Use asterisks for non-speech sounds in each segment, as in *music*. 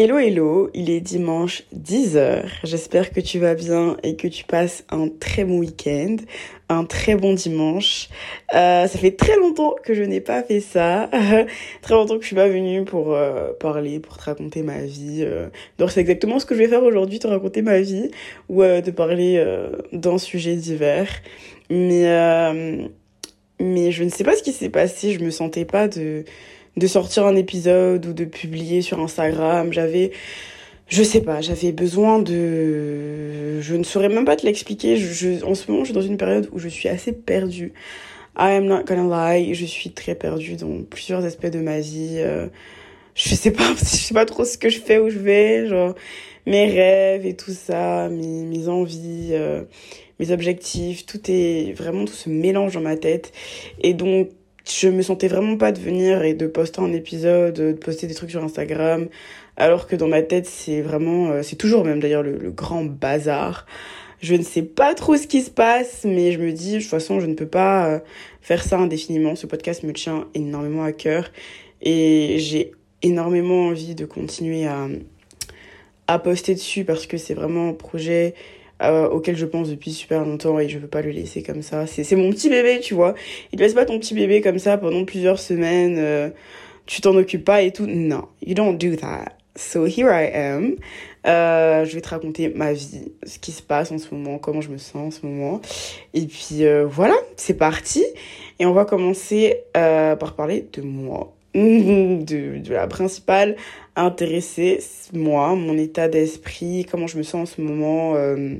Hello hello, il est dimanche 10h. J'espère que tu vas bien et que tu passes un très bon week-end, un très bon dimanche. Euh, ça fait très longtemps que je n'ai pas fait ça, *laughs* très longtemps que je suis pas venue pour euh, parler, pour te raconter ma vie. Euh. Donc c'est exactement ce que je vais faire aujourd'hui, te raconter ma vie ou euh, te parler d'un sujet divers. Mais mais je ne sais pas ce qui s'est passé, je me sentais pas de de sortir un épisode ou de publier sur Instagram. J'avais, je sais pas, j'avais besoin de, je ne saurais même pas te l'expliquer. Je, en ce moment, je suis dans une période où je suis assez perdue. I am not gonna lie, je suis très perdue dans plusieurs aspects de ma vie. Euh, je sais pas, *laughs* je sais pas trop ce que je fais, où je vais, genre mes rêves et tout ça, mes, mes envies, euh, mes objectifs, tout est vraiment tout se mélange dans ma tête. Et donc je me sentais vraiment pas de venir et de poster un épisode, de poster des trucs sur Instagram, alors que dans ma tête, c'est vraiment, euh, c'est toujours même d'ailleurs le, grand bazar. Je ne sais pas trop ce qui se passe, mais je me dis, de toute façon, je ne peux pas euh, faire ça indéfiniment. Ce podcast me tient énormément à cœur et j'ai énormément envie de continuer à, à poster dessus parce que c'est vraiment un projet euh, auquel je pense depuis super longtemps et je veux pas le laisser comme ça. C'est mon petit bébé, tu vois. Il te laisse pas ton petit bébé comme ça pendant plusieurs semaines, euh, tu t'en occupes pas et tout. Non, you don't do that. So here I am. Euh, je vais te raconter ma vie, ce qui se passe en ce moment, comment je me sens en ce moment. Et puis euh, voilà, c'est parti. Et on va commencer euh, par parler de moi. *laughs* de, la principale intéressée, moi, mon état d'esprit, comment je me sens en ce moment, euh,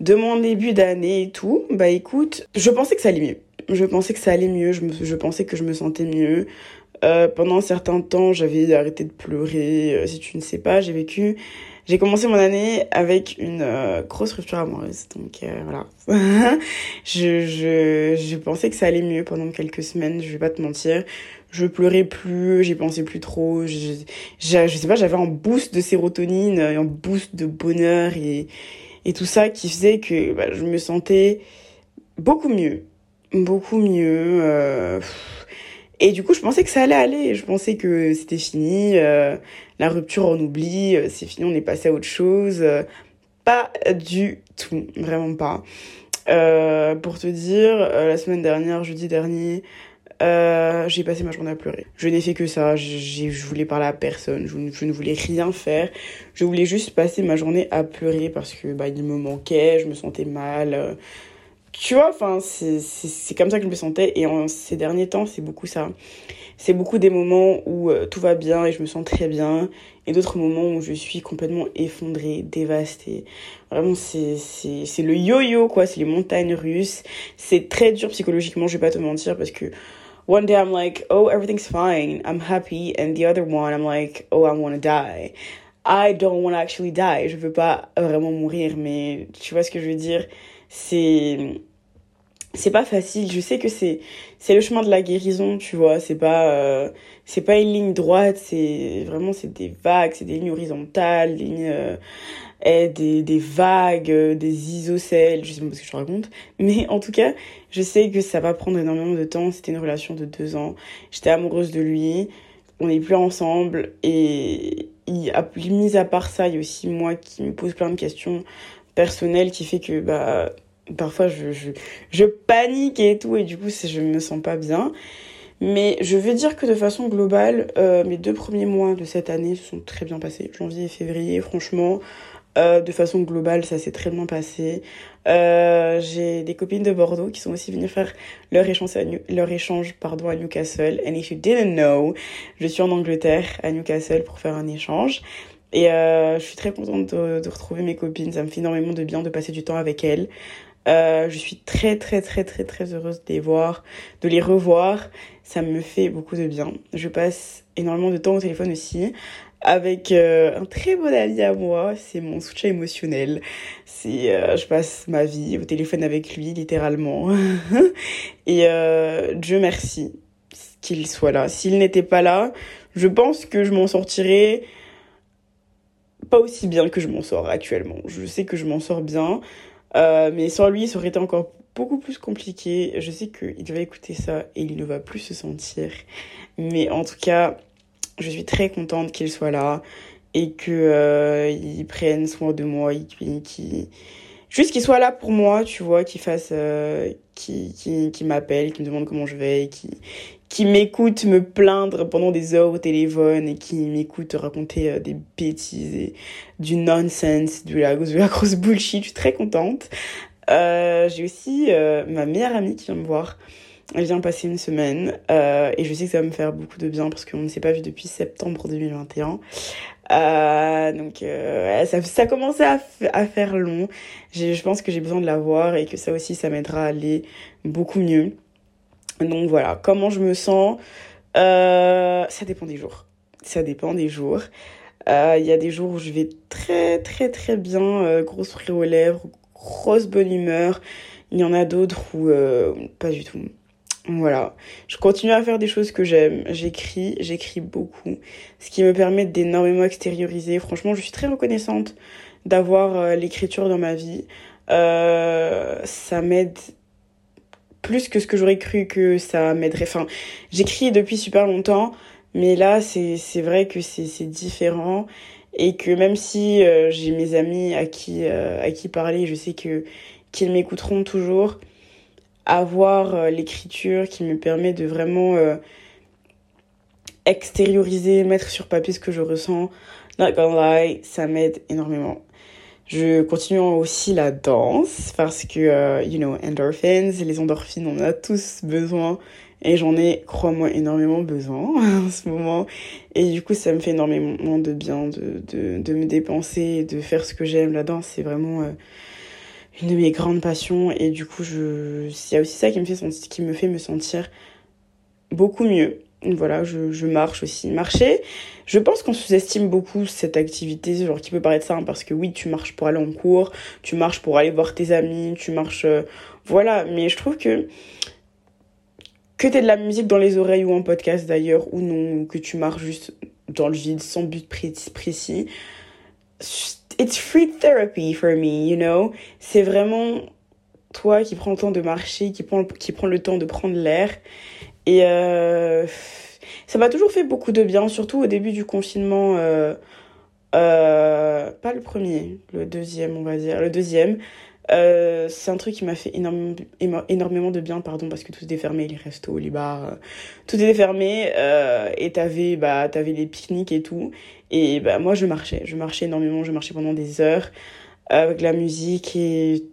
de mon début d'année et tout. Bah écoute, je pensais que ça allait mieux. Je pensais que ça allait mieux, je, je pensais que je me sentais mieux. Euh, pendant un certain temps, j'avais arrêté de pleurer. Euh, si tu ne sais pas, j'ai vécu j'ai commencé mon année avec une grosse rupture amoureuse. Donc voilà. *laughs* je, je, je pensais que ça allait mieux pendant quelques semaines, je vais pas te mentir. Je pleurais plus, j'y pensais plus trop. Je, je, je sais pas, j'avais un boost de sérotonine, un boost de bonheur et, et tout ça qui faisait que bah, je me sentais beaucoup mieux. Beaucoup mieux. Euh, et du coup, je pensais que ça allait aller. Je pensais que c'était fini. Euh, la rupture, on oublie. Euh, c'est fini, on est passé à autre chose. Euh, pas du tout. Vraiment pas. pour te dire, la semaine dernière, jeudi dernier, j'ai passé ma journée à pleurer. Je n'ai fait que ça. Je voulais parler à personne. Je, je, ne voulais rien faire. Je voulais juste passer ma journée à pleurer parce que bah, il me manquait. Je me sentais mal tu vois, enfin, c'est comme ça que je me sentais. Et en ces derniers temps, c'est beaucoup ça. C'est beaucoup des moments où euh, tout va bien et je me sens très bien. Et d'autres moments où je suis complètement effondrée, dévastée. Vraiment, c'est le yo-yo, quoi. C'est les montagnes russes. C'est très dur psychologiquement, je vais pas te mentir, parce que one day I'm like, oh, everything's fine. I'm happy. And the other one, I'm like, oh, I want to die. I don't want to actually die. Je veux pas vraiment mourir, mais tu vois ce que je veux dire? c'est c'est pas facile je sais que c'est c'est le chemin de la guérison tu vois c'est pas euh, c'est pas une ligne droite c'est vraiment c'est des vagues c'est des lignes horizontales des lignes euh, des vagues euh, des isocèles je sais pas ce que je raconte. Mais en tout cas je sais que ça va prendre énormément de temps. C'était une relation de deux ans. J'étais amoureuse de lui. On n'est plus ensemble. Et mis à part ça il y a aussi moi qui me pose plein de questions personnel qui fait que bah parfois je panique et tout. Et du coup je me sens pas bien. Mais je veux dire que de façon globale euh, mes deux premiers mois de cette année se sont très bien passés. Janvier et février franchement euh, de façon globale ça s'est très bien passé euh, j'ai des copines de Bordeaux qui sont aussi venues faire leur échange à, leur échange pardon à Newcastle and if you didn't know je suis en Angleterre à Newcastle pour faire un échange et euh, je suis très contente de, de, retrouver mes copines. Ça me fait énormément de bien de passer du temps avec elles. Euh, je suis très très très très très heureuse de les voir, de les revoir. Ça me fait beaucoup de bien. Je passe énormément de temps au téléphone aussi avec euh, un très bon ami à moi. C'est mon soutien émotionnel. C'est, euh, je passe ma vie au téléphone avec lui littéralement. *laughs* Et euh, Dieu merci qu'il soit là. S'il n'était pas là, je pense que je m'en sortirais pas aussi bien que je m'en sors actuellement. Je sais que je m'en sors bien, euh, mais sans lui, ça aurait été encore beaucoup plus compliqué. Je sais qu'il va écouter ça et il ne va plus se sentir. Mais en tout cas, je suis très contente qu'il soit là. et que euh, ils prennent soin de moi, juste qu'ils soient là pour moi, tu vois, qu'ils fassent, euh, qui, qui, qui me demandent comment je vais, qui, qui m'écoutent me plaindre pendant des heures au téléphone et qui m'écoutent raconter euh, des bêtises et du nonsense, de la, de la grosse bullshit. Je suis très contente. Euh, j'ai aussi euh, ma meilleure amie qui vient me voir. Elle vient passer une semaine euh, et je sais que ça va me faire beaucoup de bien parce qu'on ne s'est pas vu depuis septembre 2021. Euh, donc euh, ça, ça commençait à, faire long. Je pense que j'ai besoin de la voir et que ça aussi ça m'aidera à aller beaucoup mieux. Donc voilà, comment je me sens, ça dépend des jours. Ça dépend des jours. Il y a des jours où je vais très très très bien, gros sourire aux lèvres, grosse bonne humeur. Il y en a d'autres où pas du tout. Voilà, je continue à faire des choses que j'aime. J'écris, j'écris beaucoup, ce qui me permet d'énormément extérioriser. Franchement, je suis très reconnaissante d'avoir euh, l'écriture dans ma vie. Euh, ça m'aide plus que ce que j'aurais cru que ça m'aiderait. Enfin, j'écris depuis super longtemps, mais là, c'est vrai que c'est c'est différent et que même si euh, j'ai mes amis à qui euh, à qui parler, je sais que qu'ils m'écouteront toujours. Avoir euh, l'écriture qui me permet de vraiment euh, extérioriser, mettre sur papier ce que je ressens, not gonna lie, ça m'aide énormément. Je continue aussi la danse parce que, euh, you know, endorphins, les endorphines, on a tous besoin. Et j'en ai, crois-moi, énormément besoin *laughs* en ce moment. Et du coup, ça me fait énormément de bien de, de, de me dépenser, de faire ce que j'aime. La danse, c'est vraiment euh, une de mes grandes passions. Et du coup, je, a aussi ça qui me fait, qui me fait me sentir beaucoup mieux. Voilà, je, je marche aussi. Marcher, je pense qu'on sous-estime beaucoup cette activité, genre qui peut paraître simple parce que oui, tu marches pour aller en cours, tu marches pour aller voir tes amis, tu marches, euh, voilà. Mais je trouve que que t'aies de la musique dans les oreilles ou en podcast d'ailleurs ou non, ou que tu marches juste dans le vide sans but précis, it's free therapy for me, you know? C'est vraiment toi qui prends le temps de marcher, qui prend qui prend le temps de prendre l'air et euh, ça m'a toujours fait beaucoup de bien, surtout au début du confinement. Euh, euh, pas le premier, le deuxième, on va dire. Le deuxième, euh, c'est un truc qui m'a fait énormément, énormément de bien, pardon, parce que tout était fermé, les restos, les bars, tout était fermé. Euh, et t'avais, bah, t'avais les pique-niques et tout. Et bah, moi, je marchais. Je marchais énormément, je marchais pendant des heures avec la musique et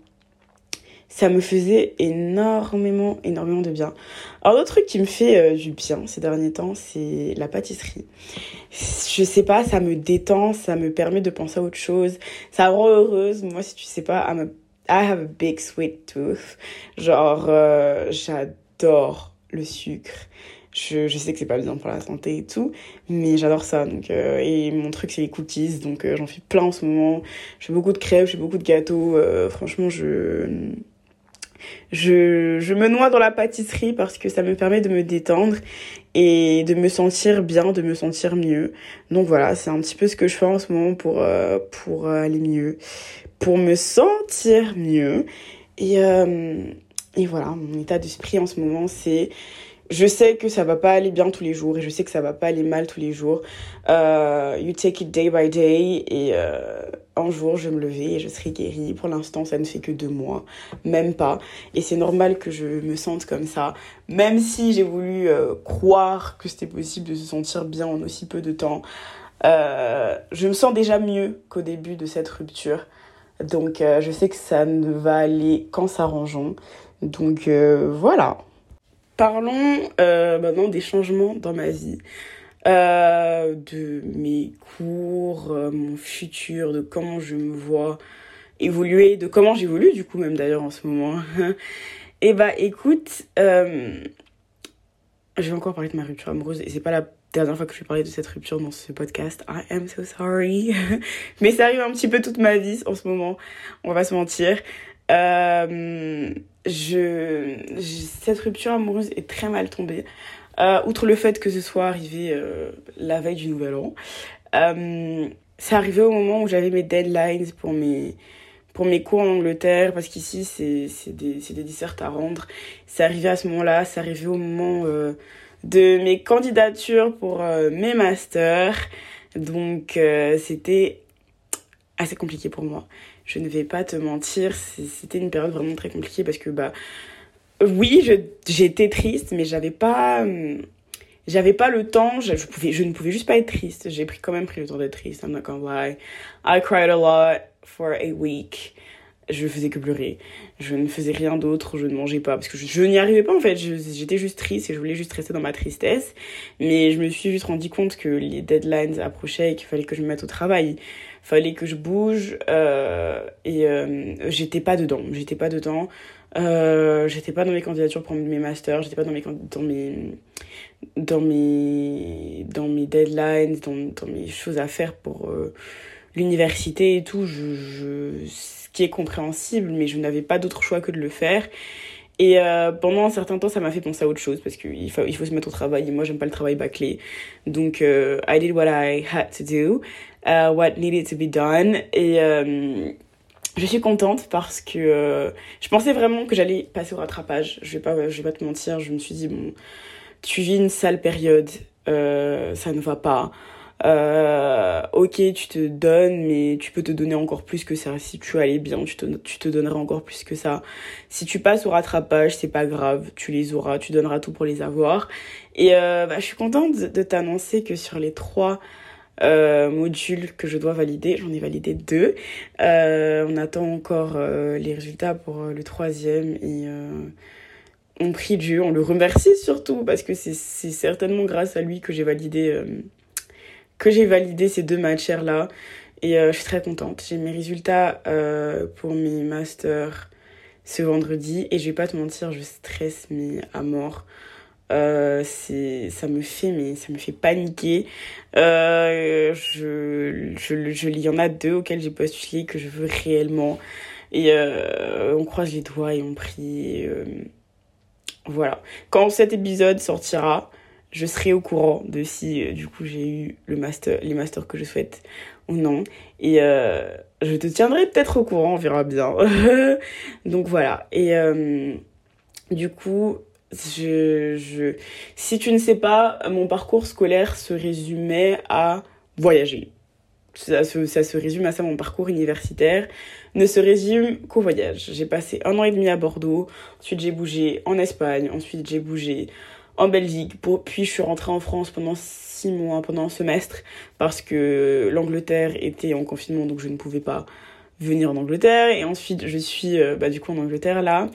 ça me faisait énormément, énormément de bien. Alors, l'autre truc qui me fait euh, du bien ces derniers temps, c'est la pâtisserie. Je sais pas, ça me détend, ça me permet de penser à autre chose, ça rend heureuse. Moi, si tu sais pas, I'm a, I have a big sweet tooth. Genre, euh, j'adore le sucre. Je, sais que c'est pas bien pour la santé et tout, mais j'adore ça. Donc, euh, et mon truc, c'est les cookies. Donc, euh, j'en fais plein en ce moment. Je fais beaucoup de crêpes, je fais beaucoup de gâteaux. Franchement, je je, me noie dans la pâtisserie parce que ça me permet de me détendre et de me sentir bien, de me sentir mieux. Donc voilà, c'est un petit peu ce que je fais en ce moment pour, pour aller mieux, pour me sentir mieux. Et, euh, et voilà, mon état d'esprit en ce moment, c'est je sais que ça va pas aller bien tous les jours et je sais que ça va pas aller mal tous les jours. Euh, you take it day by day et euh, un jour je me lever et je serai guérie. Pour l'instant, ça ne fait que deux mois, même pas. Et c'est normal que je me sente comme ça, même si j'ai voulu croire que c'était possible de se sentir bien en aussi peu de temps. Je me sens déjà mieux qu'au début de cette rupture. Donc euh, je sais que ça ne va aller qu'en s'arrangeant. Donc euh, voilà. Parlons euh, maintenant des changements dans ma vie, de mes cours, mon futur, de comment je me vois évoluer, de comment j'évolue du coup même d'ailleurs en ce moment. *laughs* et bah écoute, je vais encore parler de ma rupture amoureuse et c'est pas la dernière fois que je vais parler de cette rupture dans ce podcast. I am so sorry. *laughs* Mais ça arrive un petit peu toute ma vie en ce moment, on va se mentir. Euh, je, cette rupture amoureuse est très mal tombée. Euh, outre le fait que ce soit arrivé euh, la veille du nouvel an, c'est arrivé au moment où j'avais mes deadlines pour mes pour mes cours en Angleterre parce qu'ici c'est des des dissertes à rendre. C'est arrivé à ce moment-là, c'est arrivé au moment de mes candidatures pour euh, mes masters. Donc euh, c'était assez compliqué pour moi. Je ne vais pas te mentir, c'était une période vraiment très compliquée parce que bah oui, j'étais triste, mais j'avais pas j'avais pas le temps, je, je ne pouvais juste pas être triste. J'ai pris quand même pris le temps d'être triste. I'm not gonna lie. I cried a lot for a week. Je faisais que pleurer. Je ne faisais rien d'autre, je ne mangeais pas parce que je, n'y arrivais pas en fait. J'étais juste triste et je voulais juste rester dans ma tristesse. Mais je me suis juste rendu compte que les deadlines approchaient et qu'il fallait que je me mette au travail. Fallait que je bouge euh, et euh, j'étais pas dedans. J'étais pas dedans. Euh, j'étais pas dans mes candidatures pour mes masters. J'étais pas dans mes dans mes dans mes, dans mes deadlines, dans, mes choses à faire pour l'université et tout, je, est compréhensible, mais je n'avais pas d'autre choix que de le faire. Et euh, pendant un certain temps, ça m'a fait penser à autre chose parce qu'il faut, il faut se mettre au travail et moi, j'aime pas le travail bâclé. Donc, euh, I did what I had to do, uh, what needed to be done. Et euh, je suis contente parce que euh, je pensais vraiment que j'allais passer au rattrapage. Je vais pas, je vais pas te mentir, je me suis dit, bon tu vis une sale période, ça ne va pas. Euh, ok, tu te donnes, mais tu peux te donner encore plus que ça. Si tu allais bien, tu te, tu te donnerais encore plus que ça. Si tu passes au rattrapage, c'est pas grave, tu les auras, tu donneras tout pour les avoir. Et euh, bah, je suis contente de t'annoncer que sur les trois euh, modules que je dois valider, j'en ai validé deux. Euh, on attend encore euh, les résultats pour le troisième et on prie Dieu, on le remercie surtout parce que c'est certainement grâce à lui que j'ai validé euh, que j'ai validé ces deux matières là et euh, je suis très contente. J'ai mes résultats euh, pour mes masters ce vendredi et je vais pas te mentir, je stresse mais à mort. c'est ça me fait mais ça me fait paniquer je, je, je il y en a deux auxquels j'ai postulé que je veux réellement et on croise les doigts et on prie voilà. Quand cet épisode sortira, je serai au courant de si euh, du coup j'ai eu le master, les masters que je souhaite ou non. Et euh, je te tiendrai peut-être au courant, on verra bien. *laughs* Donc voilà. Et euh, du coup, si tu ne sais pas, mon parcours scolaire se résumait à voyager ça se, ça se résume à ça, mon parcours universitaire ne se résume qu'au voyage. J'ai passé un an et demi à Bordeaux, ensuite j'ai bougé en Espagne, ensuite j'ai bougé en Belgique, puis je suis rentrée en France pendant six mois, pendant un semestre, parce que l'Angleterre était en confinement, donc je ne pouvais pas venir en Angleterre, et ensuite je suis euh, bah, du coup en Angleterre là,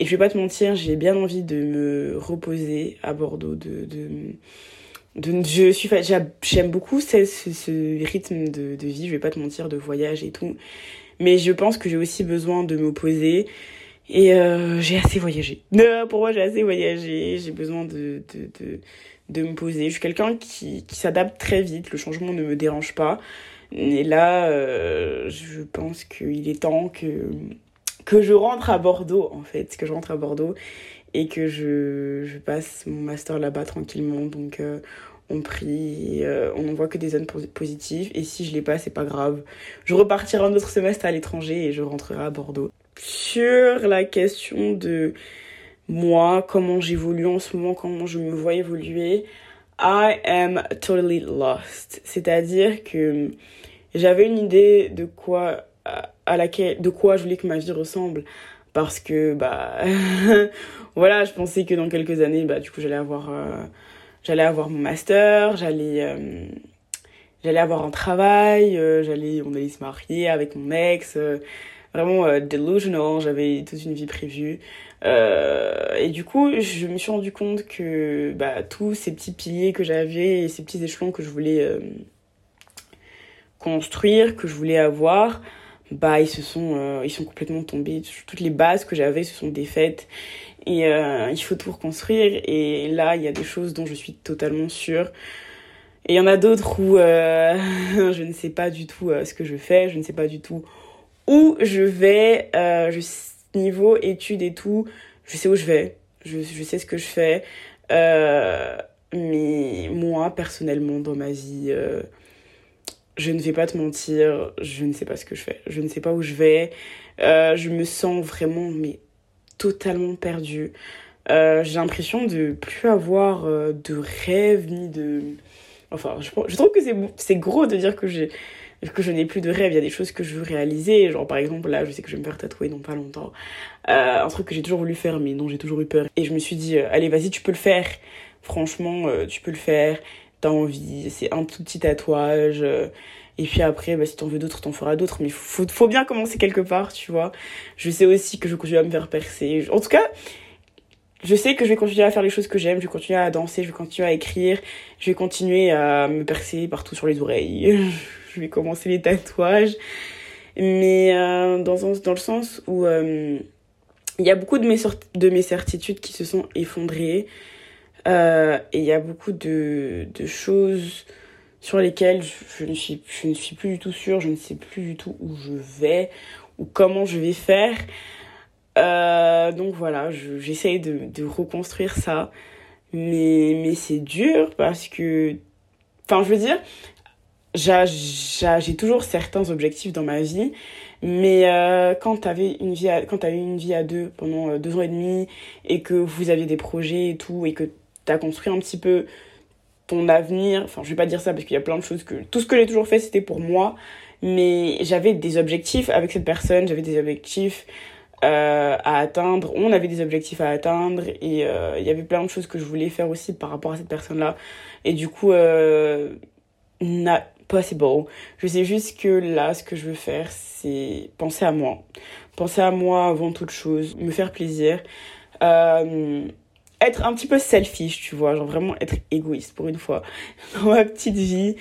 et je vais pas te mentir, j'ai bien envie de me reposer à Bordeaux, de... de je suis j'aime beaucoup ce, ce, rythme de, de, vie. Je vais pas te mentir de voyage et tout. Mais je pense que j'ai aussi besoin de me poser et euh, j'ai assez voyagé *laughs* non, pour moi j'ai assez voyagé j'ai besoin de, de, de, de me poser je suis quelqu'un qui, qui s'adapte très vite le changement ne me dérange pas et là euh, je pense qu'il est temps que que je rentre à Bordeaux en fait que je rentre à Bordeaux et que je, je passe mon master là-bas tranquillement. Donc euh, on prie, euh, on n'en voit que des zones positives. Et si je l'ai pas, c'est pas grave. Je repartirai un autre semestre à l'étranger et je rentrerai à Bordeaux. Sur la question de moi, comment j'évolue en ce moment, comment je me vois évoluer, I am totally lost. C'est-à-dire que j'avais une idée de quoi à laquelle de quoi je voulais que ma vie ressemble parce que bah *laughs* voilà je pensais que dans quelques années bah du coup j'allais avoir euh, j'allais avoir mon master j'allais euh, avoir un travail euh, j'allais on allait se marier avec mon ex vraiment delusional j'avais toute une vie prévue. Et du coup je me suis rendu compte que bah tous ces petits piliers que j'avais et ces petits échelons que je voulais construire que je voulais avoir bah ils se sont euh, ils sont complètement tombés. Toutes les bases que j'avais se sont défaites. Et euh, il faut tout reconstruire. Et là il y a des choses dont je suis totalement sûre. Et il y en a d'autres où euh, *laughs* je ne sais pas du tout ce que je fais. Je ne sais pas du tout où je vais je niveau études et tout je sais où je vais je, je sais ce que je fais mais moi personnellement dans ma vie je ne vais pas te mentir, je ne sais pas ce que je fais. Je ne sais pas où je vais. Euh, je me sens vraiment, mais totalement perdue. Euh, j'ai l'impression de plus avoir euh, de rêve ni de Enfin, je, je trouve que c'est gros de dire que j'ai que je n'ai plus de rêves, il y a des choses que je veux réaliser, genre par exemple là je sais que je vais me faire tatouer dans pas longtemps, euh, un truc que j'ai toujours voulu faire mais dont j'ai toujours eu peur. Et je me suis dit euh, allez vas-y tu peux le faire, franchement euh, tu peux le faire, t'as envie, c'est un tout petit tatouage. Et puis après bah, si t'en veux d'autres t'en feras d'autres. Mais faut, faut bien commencer quelque part tu vois, je sais aussi que je continue à me faire percer, en tout cas je sais que je vais continuer à faire les choses que j'aime, je vais continuer à danser, je vais continuer à écrire, je vais continuer à me percer partout sur les oreilles. *laughs* je vais commencer les tatouages. Mais euh, dans, dans le sens où euh, il y a beaucoup de mes, de mes certitudes qui se sont effondrées. Euh, et il y a beaucoup de, de choses sur lesquelles je, ne suis, je ne suis plus du tout sûre, je ne sais plus du tout où je vais ou comment je vais faire. donc voilà, j'essaye de, de reconstruire ça. Mais, mais c'est dur parce que... Enfin, je veux dire, j'ai toujours certains objectifs dans ma vie, mais euh, quand tu avais une vie, à, quand as eu une vie à deux pendant euh, deux ans et demi et que vous aviez des projets et tout et que tu as construit un petit peu ton avenir, enfin je vais pas dire ça parce qu'il y a plein de choses que tout ce que j'ai toujours fait c'était pour moi, mais j'avais des objectifs avec cette personne, j'avais des objectifs euh, à atteindre, on avait des objectifs à atteindre et il y avait plein de choses que je voulais faire aussi par rapport à cette personne là et du coup possible. Je sais juste que là, ce que je veux faire, c'est penser à moi. Penser à moi avant toute chose, me faire plaisir. Euh, être un petit peu selfish, tu vois, genre vraiment être égoïste pour une fois *laughs* dans ma petite vie.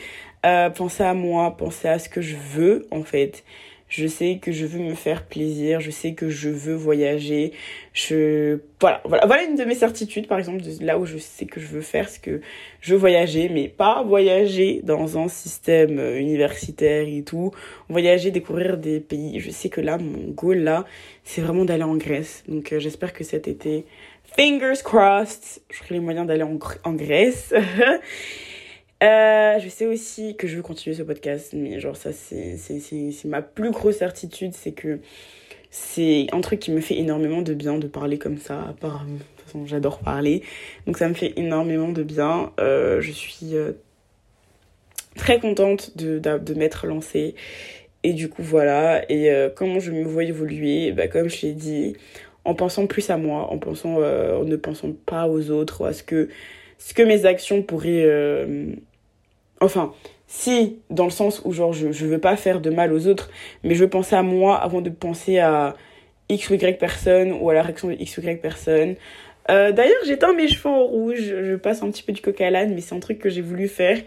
Euh, penser à moi, penser à ce que je veux en fait je sais que je veux me faire plaisir, je sais que je veux voyager. Je voilà, voilà, voilà une de mes certitudes par exemple là où je sais que je veux faire ce que je veux voyager mais pas voyager dans un système euh, universitaire et tout, voyager découvrir des pays. Je sais que là mon goal là, c'est vraiment d'aller en Grèce. Donc euh, j'espère que cet été fingers crossed, j'aurai les moyens d'aller en, en Grèce. *laughs* Euh, je sais aussi que je veux continuer ce podcast, mais genre ça c'est ma plus grosse certitude, c'est que c'est un truc qui me fait énormément de bien de parler comme ça, à part, de toute façon j'adore parler, donc ça me fait énormément de bien. Euh, je suis euh, très contente de, de, m'être lancée. Et du coup voilà, et comment je me vois évoluer, bah, comme je l'ai dit, en pensant plus à moi, en pensant, en ne pensant pas aux autres, ou à ce que ce que mes actions pourraient... Euh, enfin, si, dans le sens où genre je, je veux pas faire de mal aux autres, mais je veux penser à moi avant de penser à X ou Y personne ou à la réaction de X ou Y personne. Euh, D'ailleurs, j'éteins mes cheveux en rouge. Je passe un petit peu du coq à l'âne, mais c'est un truc que j'ai voulu faire.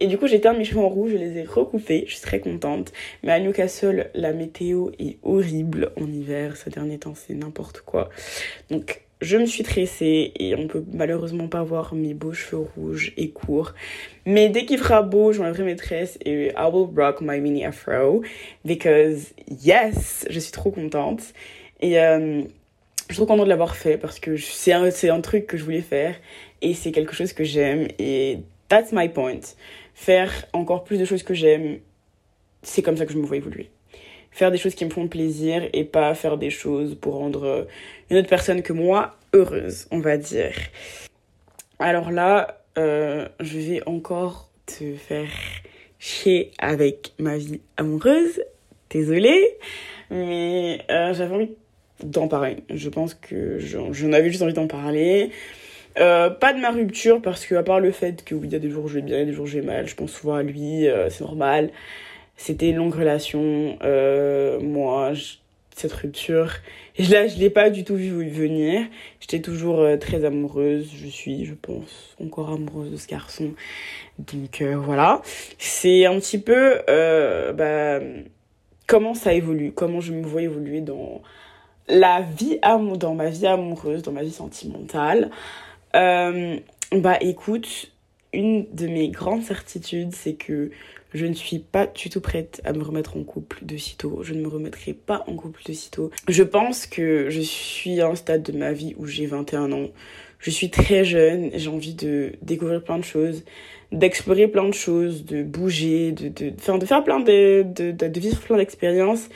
Et du coup, j'éteins mes cheveux en rouge, je les ai recoupés. Je suis très contente. Mais à Newcastle, la météo est horrible en hiver. Ces derniers temps, c'est n'importe quoi. Donc, je me suis tressée et on peut malheureusement pas voir mes beaux cheveux rouges et courts. Mais dès qu'il fera beau, j'enlèverai mes tresses et I will rock my mini afro because yes, je suis trop contente. Et euh, je suis trop contente de l'avoir fait parce que c'est un, un truc que je voulais faire et c'est quelque chose que j'aime et that's my point. Faire encore plus de choses que j'aime, c'est comme ça que je me vois évoluer faire des choses qui me font plaisir et pas faire des choses pour rendre une autre personne que moi heureuse, on va dire. Alors là, euh, je vais encore te faire chier avec ma vie amoureuse. Désolée, mais euh, j'avais envie d'en parler. Je pense que j'en avais juste envie d'en parler. Euh, pas de ma rupture parce que à part le fait que oui, il y a des jours où je vais bien, des jours où je vais mal, je pense souvent à lui, c'est normal. C'était une longue relation. Euh, moi, cette rupture, et là, je l'ai pas du tout vu venir. J'étais toujours euh, très amoureuse. Je suis, je pense, encore amoureuse de ce garçon. Donc euh, voilà. C'est un petit peu bah, comment ça évolue, comment je me vois évoluer dans la vie dans ma vie amoureuse, dans ma vie sentimentale? bah écoute, une de mes grandes certitudes, c'est que je ne suis pas du tout prête à me remettre en couple de sitôt. Je ne me remettrai pas en couple de sitôt. Je pense que je suis à un stade de ma vie où j'ai 21 ans. Je suis très jeune, j'ai envie de découvrir plein de choses, d'explorer plein de choses, de bouger, de, de, de, faire plein de, de, de vivre plein d'expériences.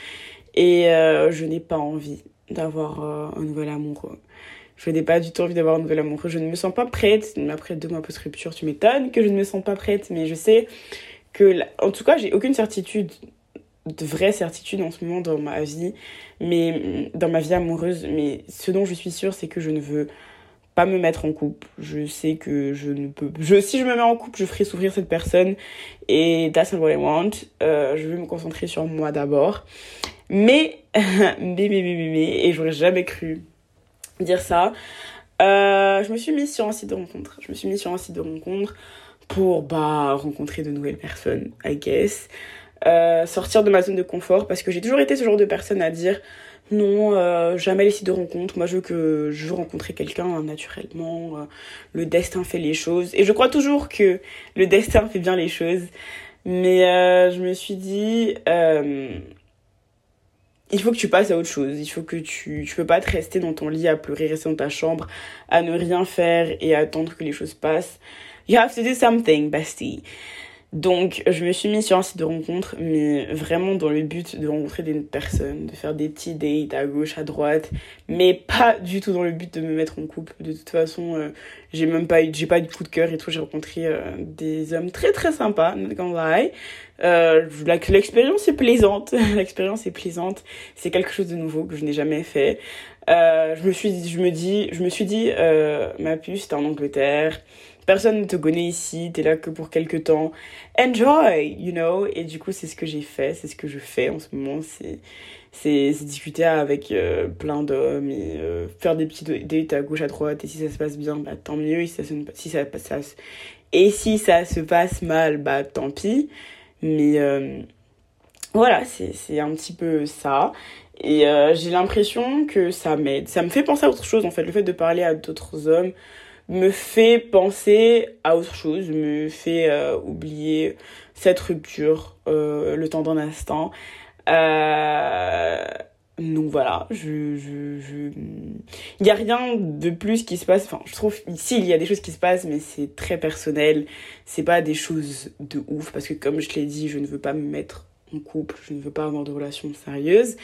Et euh, je n'ai pas envie d'avoir euh, un nouvel amoureux. Je n'ai pas du tout envie d'avoir un nouvel amoureux. Je ne me sens pas prête. Après deux mois post-rupture, tu m'étonnes que je ne me sens pas prête. Mais je sais que, en tout cas, j'ai aucune certitude, de vraie certitude en ce moment dans ma vie, mais dans ma vie amoureuse. Mais ce dont je suis sûre, c'est que je ne veux pas me mettre en couple. Je sais que je ne peux. Je, si je me mets en couple, je ferai souffrir cette personne. Et that's not what I want. Euh, je vais me concentrer sur moi d'abord. Mais, *laughs* mais, mais, mais, mais, et j'aurais jamais cru dire ça. Euh, je me suis mise sur un site de rencontre. Je me suis mise sur un site de rencontre pour bah, rencontrer de nouvelles personnes, I guess. Euh, sortir de ma zone de confort parce que j'ai toujours été ce genre de personne à dire non, euh, jamais les sites de rencontre. Moi, je veux que je veux rencontrer quelqu'un hein, naturellement. Euh, le destin fait les choses. Et je crois toujours que le destin fait bien les choses. Mais je me suis dit, il faut que tu passes à autre chose. Il faut que tu, tu peux pas te rester dans ton lit à pleurer, rester dans ta chambre, à ne rien faire et attendre que les choses passent. You have to do something, bestie. Donc, je me suis mis sur un site de rencontre, mais vraiment dans le but de rencontrer des personnes, de faire des petits dates à gauche, à droite, mais pas du tout dans le but de me mettre en couple. De toute façon, euh, j'ai même pas eu, j'ai pas eu de coup de cœur et tout. J'ai rencontré euh, des hommes très très sympas, not gonna lie. Euh, l'expérience est plaisante, *laughs* l'expérience est plaisante. C'est quelque chose de nouveau que je n'ai jamais fait. Euh, je me suis, je me dis, je me suis dit, ma puce, t'es en Angleterre personne ne te connaît ici, t'es là que pour quelques temps. Enjoy, you know. Et du coup, c'est ce que j'ai fait, c'est ce que je fais en ce moment. C'est c'est discuter avec euh, plein d'hommes et euh, faire des petits dates à gauche à droite et si ça se passe bien bah tant mieux et si ça se, si ça, ça, et si ça se passe mal bah tant pis mais euh, voilà c'est un petit peu ça et j'ai l'impression que ça m'aide ça me fait penser à autre chose en fait le fait de parler à d'autres hommes me fait penser à autre chose, me fait euh, oublier cette rupture euh, le temps d'un instant. Euh, donc voilà, je, je, je... il n'y a rien de plus qui se passe. Enfin, je trouve ici il y a des choses qui se passent, mais c'est très personnel. C'est pas des choses de ouf parce que comme je l'ai dit, je ne veux pas me mettre en couple, je ne veux pas avoir de relations sérieuses.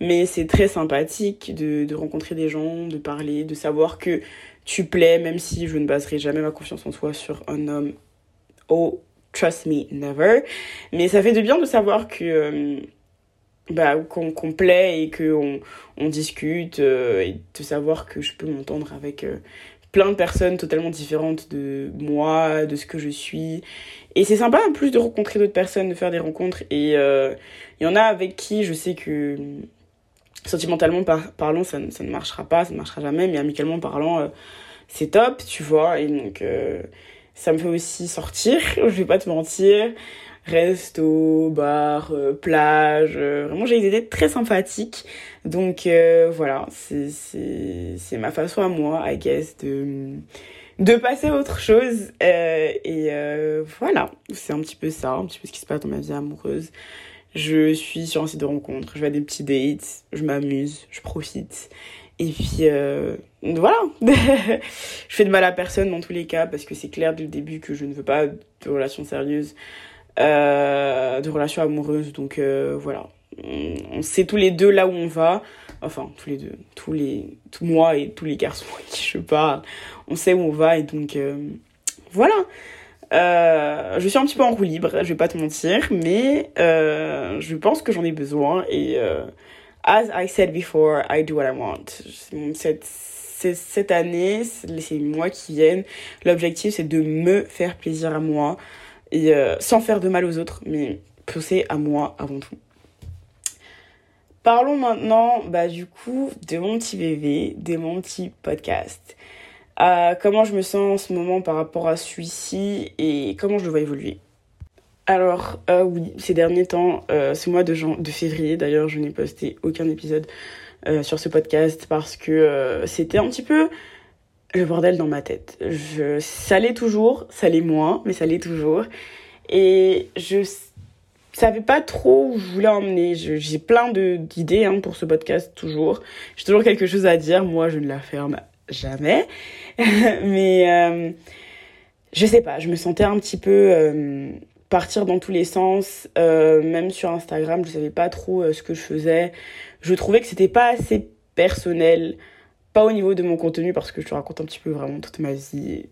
Mais c'est très sympathique de, de rencontrer des gens, de parler, de savoir que tu plais, même si je ne baserai jamais ma confiance en toi sur un homme. Oh, trust me, never. Mais ça fait de bien de savoir que euh, bah, qu'on plaît et qu'on on discute euh, et de savoir que je peux m'entendre avec euh, plein de personnes totalement différentes de moi, de ce que je suis. Et c'est sympa en plus de rencontrer d'autres personnes, de faire des rencontres. Et il y en a avec qui je sais que sentimentalement parlant, ça, ne marchera pas, ça ne marchera jamais, mais amicalement parlant, euh, c'est top, tu vois. Et donc, euh, ça me fait aussi sortir, *laughs* je vais pas te mentir. Resto, bar, euh, plage, vraiment j'ai des idées très sympathiques. Donc voilà, c'est ma façon à moi, I guess, de, de passer à autre chose. et voilà, c'est un petit peu ça, un petit peu ce qui se passe dans ma vie amoureuse. Je suis sur un site de rencontre, je vais à des petits dates, je m'amuse, je profite. Et puis euh, voilà, *laughs* je fais de mal à personne dans tous les cas parce que c'est clair dès le début que je ne veux pas de relations sérieuses, euh, de relations amoureuses. Donc euh, voilà, on, sait tous les deux là où on va. Enfin, tous les deux, tous les, tout moi et tous les garçons *laughs* avec qui je parle, on sait où on va et donc voilà. Euh, je suis un petit peu en roue libre, je vais pas te mentir, mais euh, je pense que j'en ai besoin et euh, as I said before, I do what I want. Cette, cette année, c'est moi qui viennent. L'objectif, c'est de me faire plaisir à moi et sans faire de mal aux autres, mais penser à moi avant tout. Parlons maintenant, bah, du coup, de mon petit bébé, de mon petit podcast comment je me sens en ce moment par rapport à celui-ci et comment je le vois évoluer. Alors, euh, oui, ces derniers temps, euh, ce mois de, février, d'ailleurs, je n'ai posté aucun épisode euh, sur ce podcast parce que euh, c'était un petit peu le bordel dans ma tête. Je, ça l'est toujours, ça l'est moins, mais ça l'est toujours. Et je savais pas trop où je voulais emmener. J'ai plein d'idées hein, pour ce podcast, toujours. J'ai toujours quelque chose à dire. Moi, je ne la ferme jamais. *laughs* Mais euh, je sais pas, je me sentais un petit peu euh, partir dans tous les sens. Euh, même sur Instagram, je savais pas trop ce que je faisais. Je trouvais que c'était pas assez personnel pas au niveau de mon contenu parce que je te raconte un petit peu vraiment toute ma vie,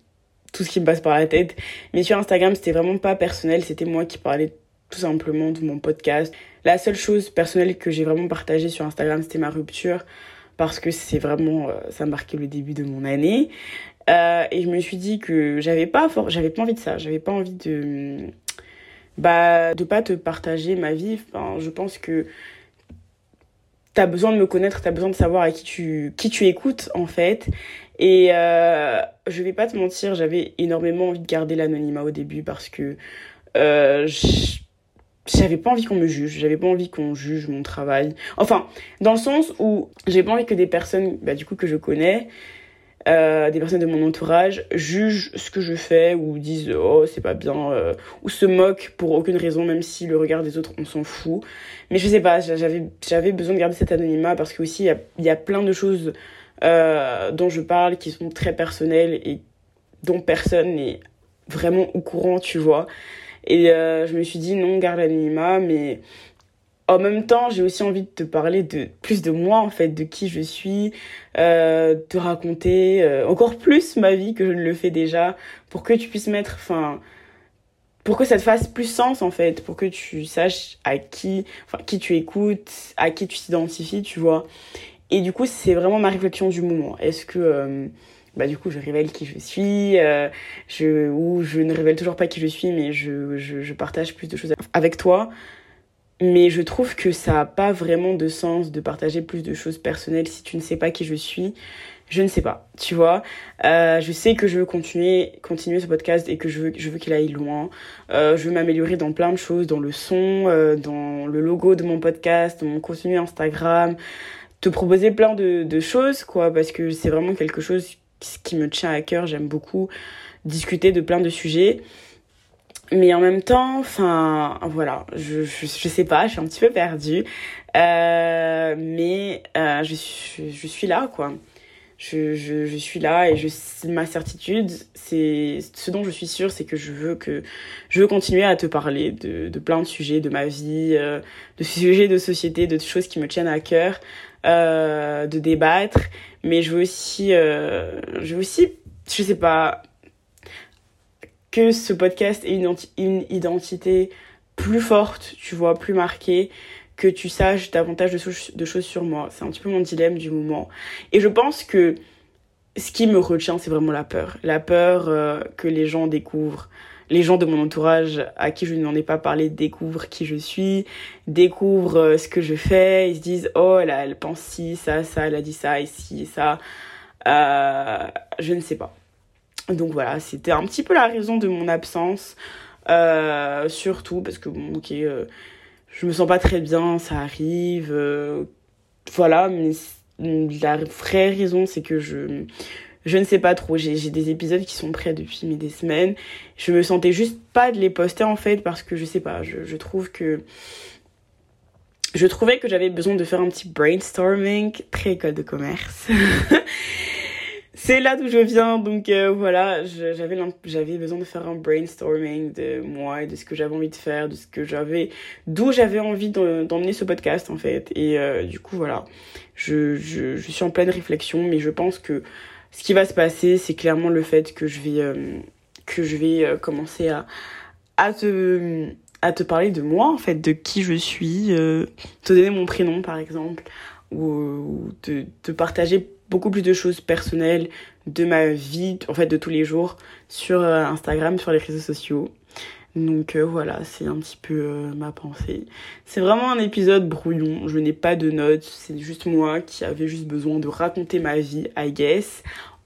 tout ce qui me passe par la tête. Mais sur Instagram, c'était vraiment pas personnel, c'était moi qui parlais tout simplement de mon podcast. La seule chose personnelle que j'ai vraiment partagée sur Instagram, c'était ma rupture parce que c'est vraiment, euh, ça marquait le début de mon année. Euh, et je me suis dit que j'avais pas, j'avais pas envie de ça, j'avais pas envie de, bah, de pas te partager ma vie. Enfin, je pense que t'as besoin de me connaître, t'as besoin de savoir à qui tu, qui tu écoutes en fait. Et euh, je vais pas te mentir, j'avais énormément envie de garder l'anonymat au début parce que euh, j'avais pas envie qu'on me juge, j'avais pas envie qu'on juge mon travail. Enfin, dans le sens où j'ai pas envie que des personnes, bah, du coup, que je connais, euh, des personnes de mon entourage jugent ce que je fais ou disent oh c'est pas bien euh, ou se moquent pour aucune raison même si le regard des autres on s'en fout mais je sais pas j'avais besoin de garder cet anonymat parce que aussi il y a, y a plein de choses euh, dont je parle qui sont très personnelles et dont personne n'est vraiment au courant tu vois et euh, je me suis dit non garde l'anonymat mais en même temps, j'ai aussi envie de te parler de plus de moi en fait, de qui je suis, euh, te raconter euh, encore plus ma vie que je ne le fais déjà, pour que tu puisses mettre, enfin, pour que ça te fasse plus sens en fait, pour que tu saches à qui, enfin, qui tu écoutes, à qui tu t'identifies, tu vois. Et du coup, c'est vraiment ma réflexion du moment. Est-ce que euh, bah du coup je révèle qui je suis euh, je ou je ne révèle toujours pas qui je suis mais je, je, je partage plus de choses avec toi mais je trouve que ça n'a pas vraiment de sens de partager plus de choses personnelles si tu ne sais pas qui je suis. Je ne sais pas, tu vois. Euh, je sais que je veux continuer, continuer ce podcast et que je veux, je veux qu'il aille loin. Euh, je veux m'améliorer dans plein de choses, dans le son, euh, dans le logo de mon podcast, dans mon contenu Instagram, te proposer plein de, de choses, quoi, parce que c'est vraiment quelque chose qui me tient à cœur. J'aime beaucoup discuter de plein de sujets. Mais en même temps, enfin, voilà, je, je, sais pas, je suis un petit peu perdue. Euh, mais euh, je, je suis là, quoi. Je, je, suis là et je, ma certitude, c'est ce dont je suis sûre, c'est que je veux que je veux continuer à te parler de, de plein de sujets de ma vie, euh, de sujets de société, de choses qui me tiennent à cœur, de débattre. Mais je veux aussi, euh, je veux aussi, je sais pas, que ce podcast ait une, identité plus forte, tu vois, plus marquée, que tu saches davantage de, de choses sur moi. C'est un petit peu mon dilemme du moment. Et je pense que ce qui me retient, c'est vraiment la peur. La peur euh, que les gens découvrent. Les gens de mon entourage à qui je n'en ai pas parlé découvrent qui je suis, découvrent euh, ce que je fais. Ils se disent, oh là, elle pense ci, ça, ça, elle a dit ça, ici, ça. Euh, je ne sais pas. Donc voilà, c'était un petit peu la raison de mon absence. Euh, surtout parce que, bon, ok, je me sens pas très bien, ça arrive. Voilà, mais la vraie raison, c'est que je, je ne sais pas trop. J'ai des épisodes qui sont prêts depuis des semaines. Je me sentais juste pas de les poster en fait parce que je sais pas, je, trouve que. Je trouvais que j'avais besoin de faire un petit brainstorming, très école de commerce. *laughs* c'est là d'où je viens. Donc euh, voilà, j'avais besoin de faire un brainstorming de moi et de ce que j'avais envie de faire, de ce que j'avais, d'où j'avais envie d'emmener ce podcast en fait. Et euh, du coup voilà, je, suis en pleine réflexion, mais je pense que ce qui va se passer, c'est clairement le fait que je vais euh, que je vais commencer à te parler de moi en fait, de qui je suis, te donner mon prénom par exemple, ou, ou te, te partager beaucoup plus de choses personnelles de ma vie, en fait de tous les jours, sur euh, Instagram, sur les réseaux sociaux. Donc euh, voilà, c'est un petit peu euh, ma pensée. C'est vraiment un épisode brouillon, je n'ai pas de notes, c'est juste moi qui avais juste besoin de raconter ma vie, I guess.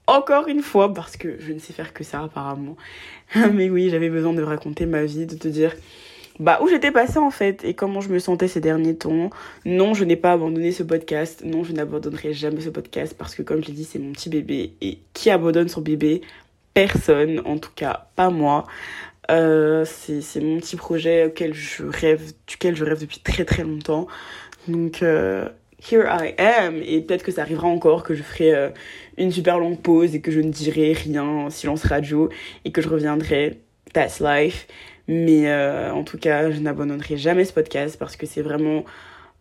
Encore une fois, parce que je ne sais faire que ça apparemment. *laughs* Mais oui, j'avais besoin de raconter ma vie, de te dire bah, où j'étais passée en fait et comment je me sentais ces derniers temps. Non, je n'ai pas abandonné ce podcast. Non, je n'abandonnerai jamais ce podcast parce que comme je l'ai dit, c'est mon petit bébé. Et qui abandonne son bébé? Personne, en tout cas pas moi. Euh, c'est mon petit projet auquel je rêve, duquel je rêve depuis très très longtemps. Donc, euh, here I am. Et peut-être que ça arrivera encore, que je ferai euh, une super longue pause et que je ne dirai rien, silence radio, et que je reviendrai. That's life. Mais euh, en tout cas, je n'abandonnerai jamais ce podcast parce que c'est vraiment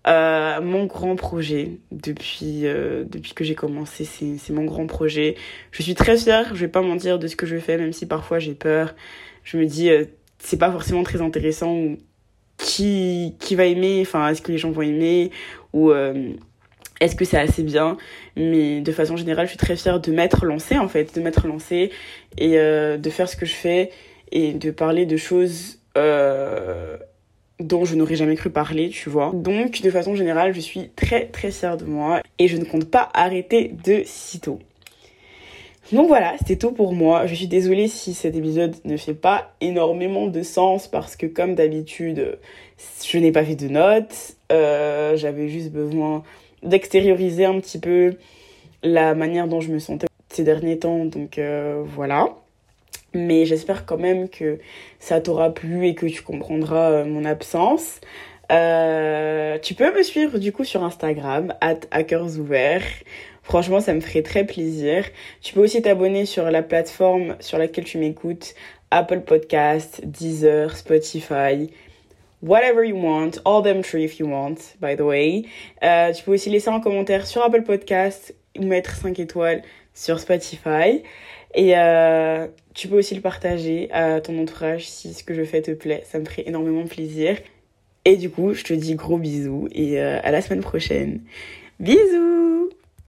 mon grand projet depuis, depuis que j'ai commencé, c'est mon grand projet. Je suis très fière, je vais pas mentir, de ce que je fais, même si parfois j'ai peur. Je me dis, euh, c'est pas forcément très intéressant ou qui, va aimer, enfin, est-ce que les gens vont aimer ou est-ce que c'est assez bien Mais de façon générale, je suis très fière de m'être lancée en fait, de m'être lancée et de faire ce que je fais et de parler de choses euh, dont je n'aurais jamais cru parler, tu vois. Donc, de façon générale, je suis très très fière de moi et je ne compte pas arrêter de sitôt. Donc voilà, c'était tout pour moi. Je suis désolée si cet épisode ne fait pas énormément de sens parce que comme d'habitude, je n'ai pas fait de notes. Euh, J'avais juste besoin d'extérioriser un petit peu la manière dont je me sentais ces derniers temps. Donc euh, voilà. Mais j'espère quand même que ça t'aura plu et que tu comprendras euh, mon absence. Tu peux me suivre du coup sur Instagram, at hackersouverts. Franchement, ça me ferait très plaisir. Tu peux aussi t'abonner sur la plateforme sur laquelle tu m'écoutes, Apple Podcast, Deezer, Spotify, whatever you want, all them three if you want, by the way. Euh, tu peux aussi laisser un commentaire sur Apple Podcast ou mettre 5 étoiles sur Spotify. Et euh, tu peux aussi le partager à ton entourage si ce que je fais te plaît. Ça me ferait énormément plaisir. Et du coup, je te dis gros bisous et euh, à la semaine prochaine. Bisous